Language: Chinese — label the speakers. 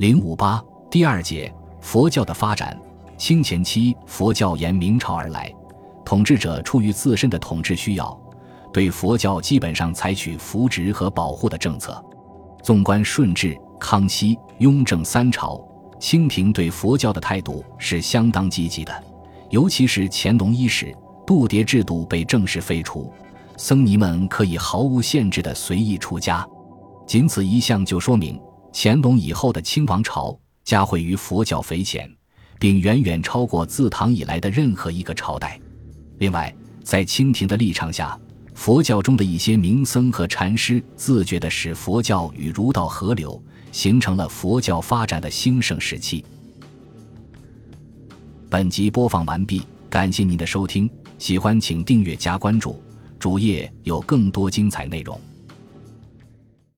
Speaker 1: 零五八第二节佛教的发展。清前期，佛教沿明朝而来，统治者出于自身的统治需要，对佛教基本上采取扶植和保护的政策。纵观顺治、康熙、雍正三朝，清廷对佛教的态度是相当积极的。尤其是乾隆一时，度牒制度被正式废除，僧尼们可以毫无限制地随意出家。仅此一项就说明，乾隆以后的清王朝加惠于佛教匪浅。并远远超过自唐以来的任何一个朝代。另外，在清廷的立场下，佛教中的一些名僧和禅师自觉地使佛教与儒道合流，形成了佛教发展的兴盛时期。本集播放完毕，感谢您的收听，喜欢请订阅加关注，主页有更多精彩内容。